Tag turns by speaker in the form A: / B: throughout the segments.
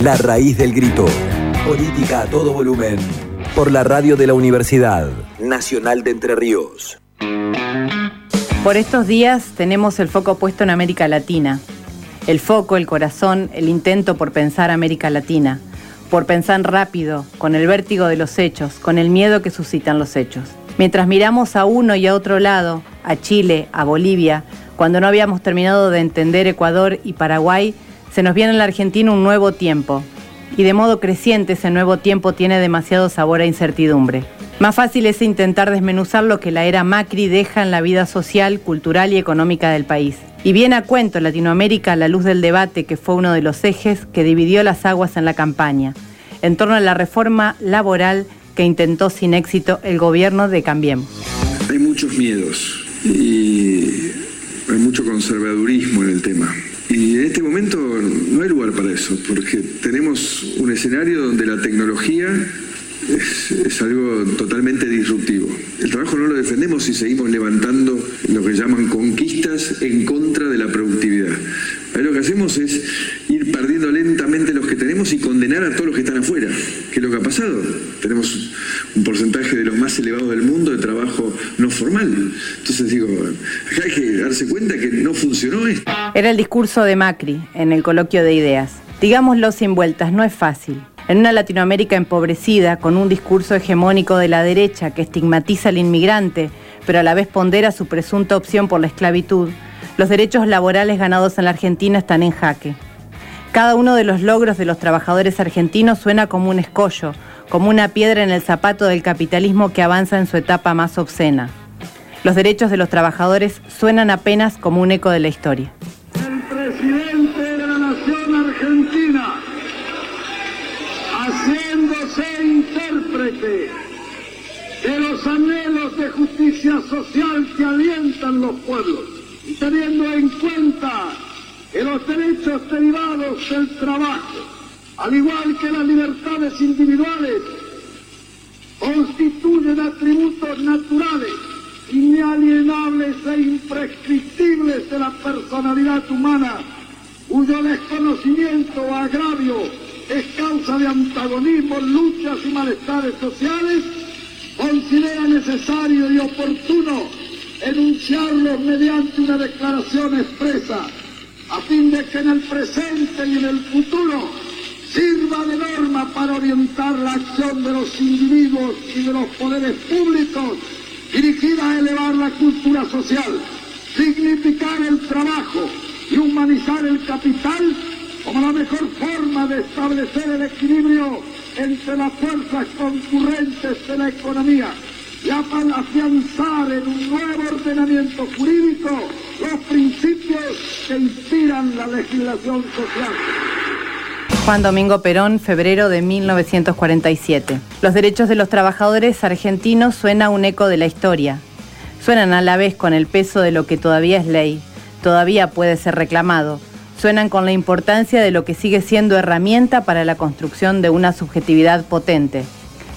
A: La raíz del grito. Política a todo volumen. Por la radio de la Universidad Nacional de Entre Ríos.
B: Por estos días tenemos el foco puesto en América Latina. El foco, el corazón, el intento por pensar América Latina. Por pensar rápido, con el vértigo de los hechos, con el miedo que suscitan los hechos. Mientras miramos a uno y a otro lado, a Chile, a Bolivia, cuando no habíamos terminado de entender Ecuador y Paraguay, se nos viene en la Argentina un nuevo tiempo. Y de modo creciente ese nuevo tiempo tiene demasiado sabor a incertidumbre. Más fácil es intentar desmenuzar lo que la era Macri deja en la vida social, cultural y económica del país. Y viene a cuento Latinoamérica a la luz del debate que fue uno de los ejes que dividió las aguas en la campaña, en torno a la reforma laboral que intentó sin éxito el gobierno de Cambiemos.
C: Hay muchos miedos y hay mucho conservadurismo en el tema. Y en este momento no hay lugar para eso, porque tenemos un escenario donde la tecnología es, algo totalmente disruptivo. El trabajo no lo defendemos si seguimos levantando lo que llaman conquistas en contra de la productividad. Ahí lo que hacemos es ir perdiendo lentamente los que tenemos y condenar a todos los que están afuera, que es lo que ha pasado. Tenemos un porcentaje de los más elevados del mundo de trabajo no formal. Entonces digo, hay que darse cuenta que no funcionó esto.
B: Era el discurso de Macri en el coloquio de ideas. Digámoslo sin vueltas, no es fácil. En una Latinoamérica empobrecida, con un discurso hegemónico de la derecha que estigmatiza al inmigrante, pero a la vez pondera su presunta opción por la esclavitud, los derechos laborales ganados en la Argentina están en jaque. Cada uno de los logros de los trabajadores argentinos suena como un escollo, como una piedra en el zapato del capitalismo que avanza en su etapa más obscena. Los derechos de los trabajadores suenan apenas como un eco de la historia.
D: El presidente de la nación argentina haciéndose intérprete de los anhelos de justicia social que alientan los pueblos y teniendo en cuenta que los derechos derivados del trabajo, al igual que las libertades individuales, constituyen atributos naturales, inalienables e imprescriptibles de la personalidad humana, cuyo desconocimiento o agravio es causa de antagonismos, luchas y malestares sociales, considera necesario y oportuno enunciarlos mediante una declaración expresa, a fin de que en el presente y en el futuro sirva de norma para orientar la acción de los individuos y de los poderes públicos dirigida a elevar la cultura social, significar el trabajo y humanizar el capital como la mejor forma de establecer el equilibrio entre las fuerzas concurrentes de la economía y afianzar en un nuevo ordenamiento jurídico los principios que inspiran la legislación social.
B: Juan Domingo Perón, febrero de 1947. Los derechos de los trabajadores argentinos suena un eco de la historia. Suenan a la vez con el peso de lo que todavía es ley, todavía puede ser reclamado, suenan con la importancia de lo que sigue siendo herramienta para la construcción de una subjetividad potente,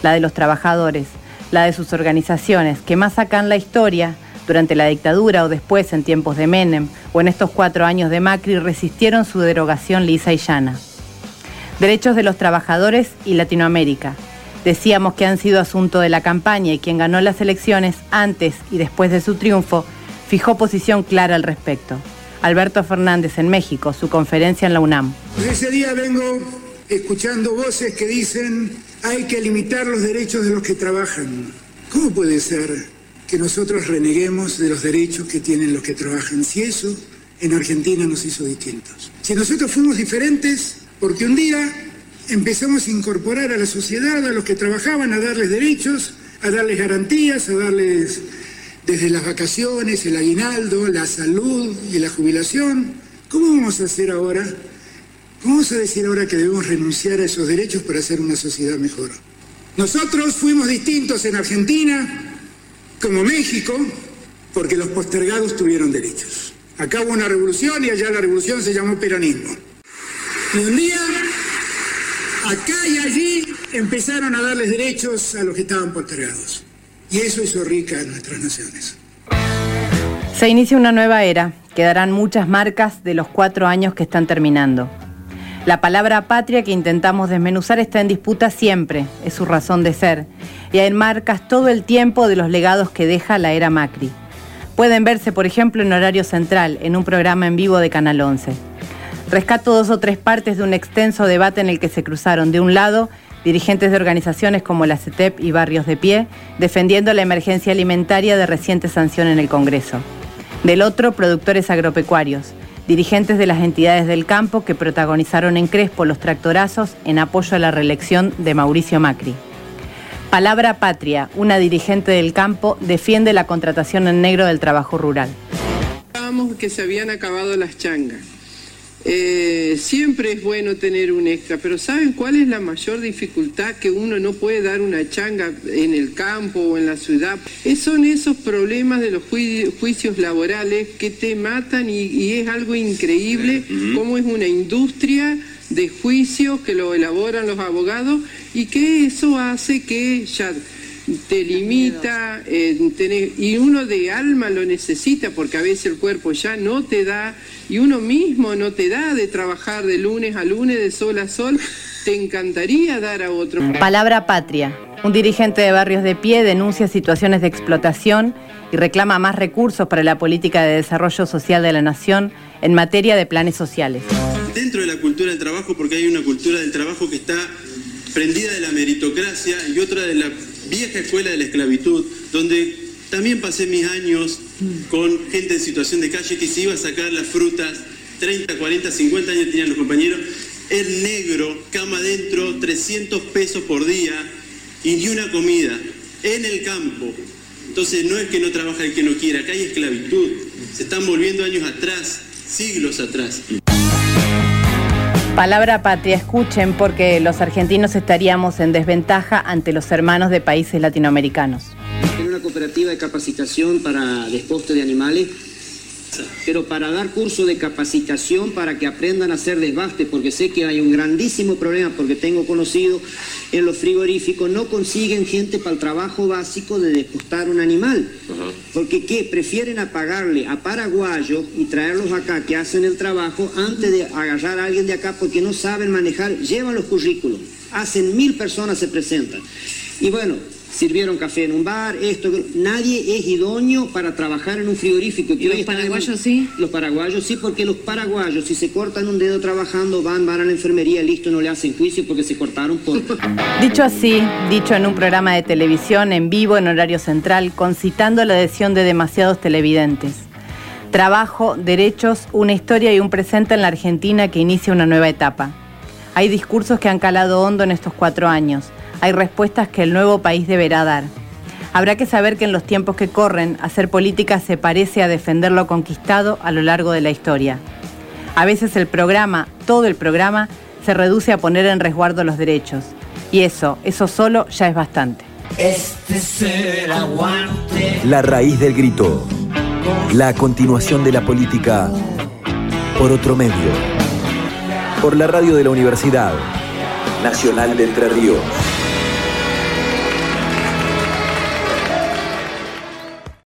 B: la de los trabajadores, la de sus organizaciones, que más sacan la historia, durante la dictadura o después en tiempos de Menem o en estos cuatro años de Macri, resistieron su derogación lisa y llana. Derechos de los trabajadores y Latinoamérica. Decíamos que han sido asunto de la campaña y quien ganó las elecciones antes y después de su triunfo fijó posición clara al respecto. Alberto Fernández en México, su conferencia en la UNAM.
E: ese día vengo escuchando voces que dicen hay que limitar los derechos de los que trabajan. ¿Cómo puede ser que nosotros reneguemos de los derechos que tienen los que trabajan si eso en Argentina nos hizo distintos? Si nosotros fuimos diferentes porque un día empezamos a incorporar a la sociedad, a los que trabajaban, a darles derechos, a darles garantías, a darles desde las vacaciones, el aguinaldo, la salud y la jubilación. ¿Cómo vamos a hacer ahora? ¿Cómo vamos a decir ahora que debemos renunciar a esos derechos para hacer una sociedad mejor? Nosotros fuimos distintos en Argentina, como México, porque los postergados tuvieron derechos. Acá hubo una revolución y allá la revolución se llamó peronismo. Un día, acá y allí, empezaron a darles derechos a los que estaban postergados. Y eso hizo rica a nuestras naciones.
B: Se inicia una nueva era. Quedarán muchas marcas de los cuatro años que están terminando. La palabra patria que intentamos desmenuzar está en disputa siempre, es su razón de ser, y hay marcas todo el tiempo de los legados que deja la era Macri. Pueden verse, por ejemplo, en horario central, en un programa en vivo de Canal 11. Rescato dos o tres partes de un extenso debate en el que se cruzaron, de un lado, dirigentes de organizaciones como la CETEP y Barrios de Pie, defendiendo la emergencia alimentaria de reciente sanción en el Congreso. Del otro, productores agropecuarios, dirigentes de las entidades del campo que protagonizaron en Crespo los tractorazos en apoyo a la reelección de Mauricio Macri. Palabra Patria, una dirigente del campo, defiende la contratación en negro del trabajo rural.
F: que se habían acabado las changas. Eh, siempre es bueno tener un extra, pero ¿saben cuál es la mayor dificultad que uno no puede dar una changa en el campo o en la ciudad? son esos problemas de los juicios laborales que te matan y, es algo increíble cómo es una industria de juicios que lo elaboran los abogados y que eso hace que ya te limita eh, y uno de alma lo necesita porque a veces el cuerpo ya no te da y uno mismo no te da de trabajar de lunes a lunes, de sol a sol, te encantaría dar a otro.
B: Palabra patria. Un dirigente de Barrios de Pie denuncia situaciones de explotación y reclama más recursos para la política de desarrollo social de la nación en materia de planes sociales.
G: Dentro de la cultura del trabajo, porque hay una cultura del trabajo que está prendida de la meritocracia y otra de la vieja escuela de la esclavitud, donde también pasé mis años con gente en situación de calle que se iba a sacar las frutas, 30, 40, 50 años tenían los compañeros, el negro, cama adentro, 300 pesos por día y ni una comida, en el campo. Entonces no es que no trabaja el que no quiera, acá hay esclavitud. Se están volviendo años atrás, siglos atrás.
B: Palabra patria, escuchen porque los argentinos estaríamos en desventaja ante los hermanos de países latinoamericanos.
H: Tiene una cooperativa de capacitación para desposte de animales, pero para dar curso de capacitación para que aprendan a hacer desbaste, porque sé que hay un grandísimo problema, porque tengo conocido en los frigoríficos, no consiguen gente para el trabajo básico de despostar un animal. Porque ¿qué? Prefieren apagarle a paraguayos y traerlos acá que hacen el trabajo antes de agarrar a alguien de acá porque no saben manejar, llevan los currículos. Hacen mil personas se presentan. Y bueno, sirvieron café en un bar, esto, nadie es idóneo para trabajar en un frigorífico.
B: ¿Y los paraguayos sí?
H: Los paraguayos sí, porque los paraguayos si se cortan un dedo trabajando van, van a la enfermería, listo, no le hacen juicio porque se cortaron por...
B: Dicho así, dicho en un programa de televisión en vivo en horario central, concitando la adhesión de demasiados televidentes. Trabajo, derechos, una historia y un presente en la Argentina que inicia una nueva etapa. Hay discursos que han calado hondo en estos cuatro años hay respuestas que el nuevo país deberá dar. Habrá que saber que en los tiempos que corren, hacer política se parece a defender lo conquistado a lo largo de la historia. A veces el programa, todo el programa, se reduce a poner en resguardo los derechos. Y eso, eso solo ya es bastante. Este
A: La raíz del grito. La continuación de la política por otro medio. Por la radio de la Universidad Nacional de Entre Ríos.